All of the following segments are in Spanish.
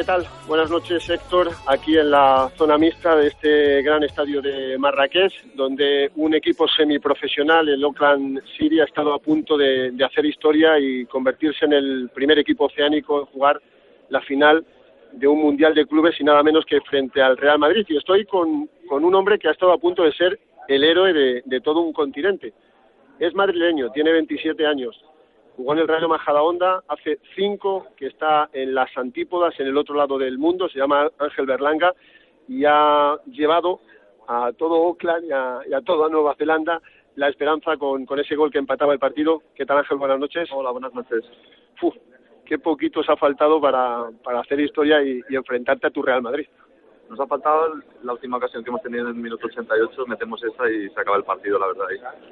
¿qué tal? Buenas noches, Héctor, aquí en la zona mixta de este gran estadio de Marrakech, donde un equipo semiprofesional, el Oakland City, ha estado a punto de, hacer historia y convertirse en el primer equipo oceánico en jugar la final de un Mundial de Clubes y nada menos que frente al Real Madrid. Y estoy con, un hombre que ha estado a punto de ser el héroe de, de todo un continente. Es madrileño, tiene 27 años, jugó en el Rayo Majadahonda hace cinco, que está en las antípodas, en el otro lado del mundo, se llama Ángel Berlanga, y ha llevado a todo Oakland y a, toda Nueva Zelanda la esperanza con, ese gol que empataba el partido. ¿Qué tal Ángel? Buenas noches. Hola, buenas noches. Uf, qué poquito os ha faltado para, para hacer historia y, y enfrentarte a tu Real Madrid. Nos ha faltado la última ocasión que hemos tenido en el minuto 88, metemos esa y se acaba el partido, la verdad.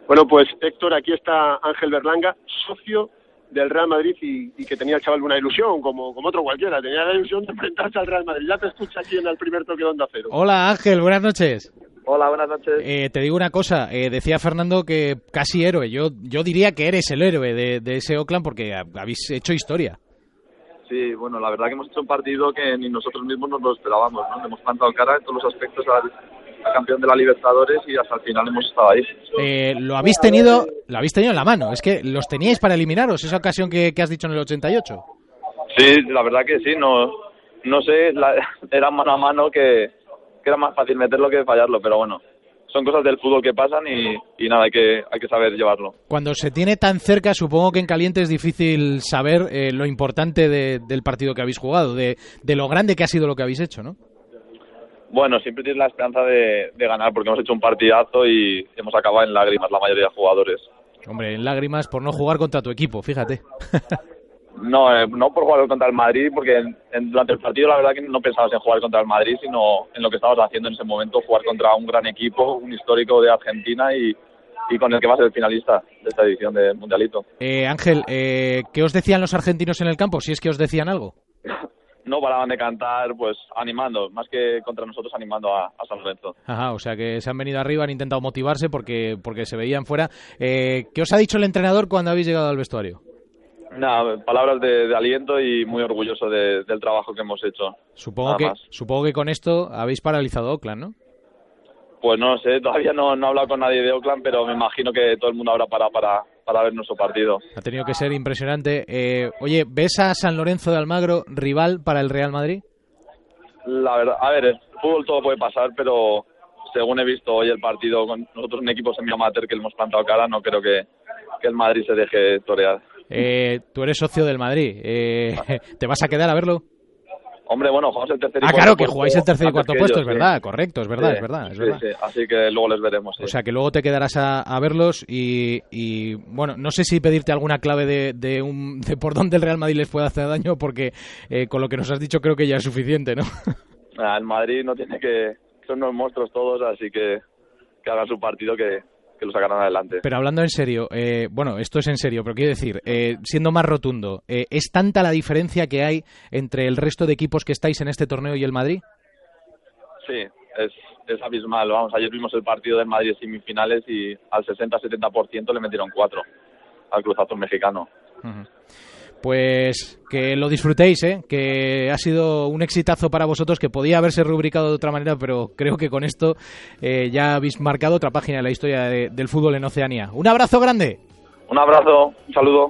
Bueno, pues Héctor, aquí está Ángel Berlanga, socio del Real Madrid y, que tenía el chaval una ilusión, como, como otro cualquiera, tenía la ilusión de enfrentarse al Real Madrid. Ya te escucha aquí en el primer toque de Onda Cero. Hola Ángel, buenas noches. Hola, buenas noches. Eh, te digo una cosa, eh, decía Fernando que casi héroe, yo, yo diría que eres el héroe de, de ese Oakland porque habéis hecho historia. Sí, bueno, la verdad que hemos hecho un partido que ni nosotros mismos nos lo esperábamos, ¿no? Hemos plantado cara en todos los aspectos al, campeón de la Libertadores y hasta el final hemos estado ahí. Eh, lo habéis tenido, lo habéis tenido en la mano, es que los teníais para eliminaros esa ocasión que, has dicho en el 88. Sí, la verdad que sí, no, no sé, era mano a mano que, que era más fácil meterlo que fallarlo, pero bueno, son cosas del fútbol que pasan y, nada, hay que, hay que saber llevarlo. Cuando se tiene tan cerca, supongo que en caliente es difícil saber eh, lo importante del partido que habéis jugado, de, de, lo grande que ha sido lo que habéis hecho, ¿no? Bueno, siempre tienes la esperanza de, ganar porque hemos hecho un partidazo y hemos acabado en lágrimas la mayoría de jugadores. Hombre, en lágrimas por no jugar contra tu equipo, fíjate. No, eh, no por jugar contra el Madrid, porque durante el partido la verdad que no pensabas en jugar contra el Madrid, sino en lo que estabas haciendo en ese momento, jugar contra un gran equipo, un histórico de Argentina y, con el que va a ser el finalista de esta edición de Mundialito. Eh, Ángel, eh, ¿qué os decían los argentinos en el campo, si es que os decían algo? no paraban de cantar, pues animando, más que contra nosotros animando a, San Lorenzo. Ajá, o sea que se han venido arriba, han intentado motivarse porque, porque se veían fuera. Eh, ¿Qué os ha dicho el entrenador cuando habéis llegado al vestuario? Nada, palabras de, aliento y muy orgulloso del trabajo que hemos hecho. Supongo que, supongo que con esto habéis paralizado Oakland, ¿no? Pues no sé, todavía no, no he hablado con nadie de Oakland, pero me imagino que todo el mundo habrá para, para, para ver nuestro partido. Ha tenido que ser impresionante. Eh, oye, ¿ves a San Lorenzo de Almagro rival para el Real Madrid? La verdad, a ver, el fútbol todo puede pasar, pero según he visto hoy el partido con nosotros un equipo semi-amateur que le hemos plantado cara, no creo que, que el Madrid se deje torear. Eh, tú eres socio del Madrid. Eh, ¿Te vas a quedar a verlo? Hombre, bueno, jugamos el tercer y Ah, claro, que jugáis el tercer y cuarto puesto, es verdad, correcto, es verdad, es verdad. así que luego les veremos. O sea, que luego te quedarás a, verlos y, bueno, no sé si pedirte alguna clave de, de, un, de por dónde el Real Madrid les puede hacer daño, porque eh, con lo que nos has dicho creo que ya es suficiente, ¿no? Ah, el Madrid no tiene que... Son unos monstruos todos, así que que hagan su partido que, que lo sacarán adelante. Pero hablando en serio, eh, bueno, esto es en serio, pero quiero decir, eh, siendo más rotundo, eh, ¿es tanta la diferencia que hay entre el resto de equipos que estáis en este torneo y el Madrid? Sí, es, es abismal. Vamos, ayer vimos el partido del Madrid semifinales y al 60-70% le metieron cuatro al Cruz Azul mexicano pues que lo disfrutéis, ¿eh? que ha sido un exitazo para vosotros que podía haberse rubricado de otra manera, pero creo que con esto eh, ya habéis marcado otra página de la historia del fútbol en Oceanía. Un abrazo grande. Un abrazo, un saludo.